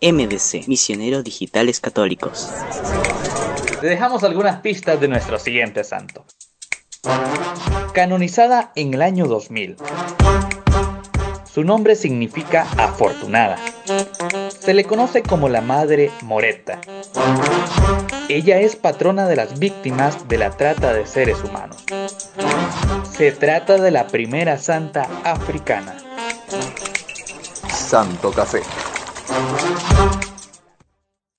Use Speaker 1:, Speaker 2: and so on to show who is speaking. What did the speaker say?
Speaker 1: MDC, Misioneros Digitales Católicos.
Speaker 2: Te dejamos algunas pistas de nuestro siguiente santo. Canonizada en el año 2000. Su nombre significa afortunada. Se le conoce como la Madre Moreta. Ella es patrona de las víctimas de la trata de seres humanos. Se trata de la primera santa africana.
Speaker 3: Santo Café. Müzik